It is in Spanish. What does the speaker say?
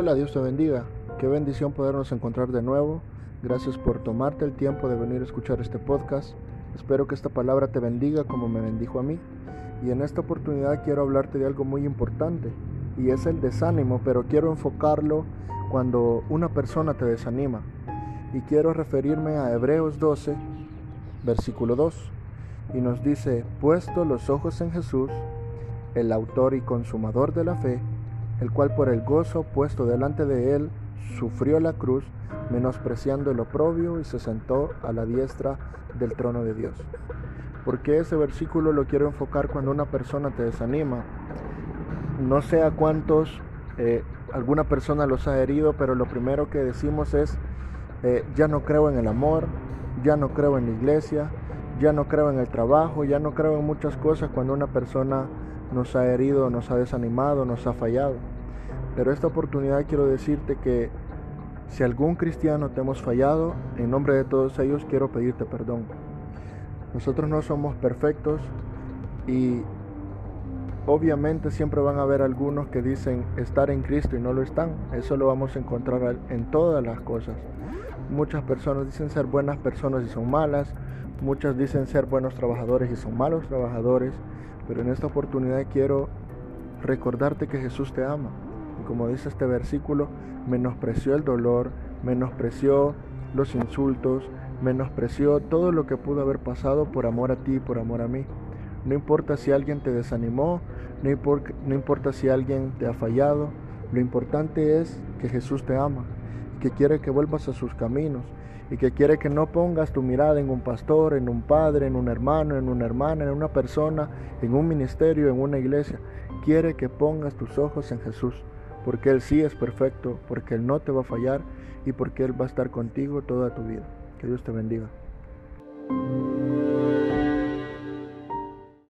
Hola, Dios te bendiga. Qué bendición podernos encontrar de nuevo. Gracias por tomarte el tiempo de venir a escuchar este podcast. Espero que esta palabra te bendiga como me bendijo a mí. Y en esta oportunidad quiero hablarte de algo muy importante y es el desánimo, pero quiero enfocarlo cuando una persona te desanima. Y quiero referirme a Hebreos 12, versículo 2. Y nos dice, puesto los ojos en Jesús, el autor y consumador de la fe, el cual por el gozo puesto delante de él sufrió la cruz, menospreciando el oprobio y se sentó a la diestra del trono de Dios. Porque ese versículo lo quiero enfocar cuando una persona te desanima? No sé a cuántos eh, alguna persona los ha herido, pero lo primero que decimos es, eh, ya no creo en el amor, ya no creo en la iglesia, ya no creo en el trabajo, ya no creo en muchas cosas cuando una persona nos ha herido, nos ha desanimado, nos ha fallado. Pero esta oportunidad quiero decirte que si algún cristiano te hemos fallado, en nombre de todos ellos quiero pedirte perdón. Nosotros no somos perfectos y obviamente siempre van a haber algunos que dicen estar en Cristo y no lo están. Eso lo vamos a encontrar en todas las cosas. Muchas personas dicen ser buenas personas y son malas. Muchas dicen ser buenos trabajadores y son malos trabajadores. Pero en esta oportunidad quiero recordarte que Jesús te ama. Y como dice este versículo, menospreció el dolor, menospreció los insultos, menospreció todo lo que pudo haber pasado por amor a ti por amor a mí. No importa si alguien te desanimó, no, no importa si alguien te ha fallado, lo importante es que Jesús te ama, que quiere que vuelvas a sus caminos, y que quiere que no pongas tu mirada en un pastor, en un padre, en un hermano, en una hermana, en una persona, en un ministerio, en una iglesia. Quiere que pongas tus ojos en Jesús, porque Él sí es perfecto, porque Él no te va a fallar y porque Él va a estar contigo toda tu vida. Que Dios te bendiga.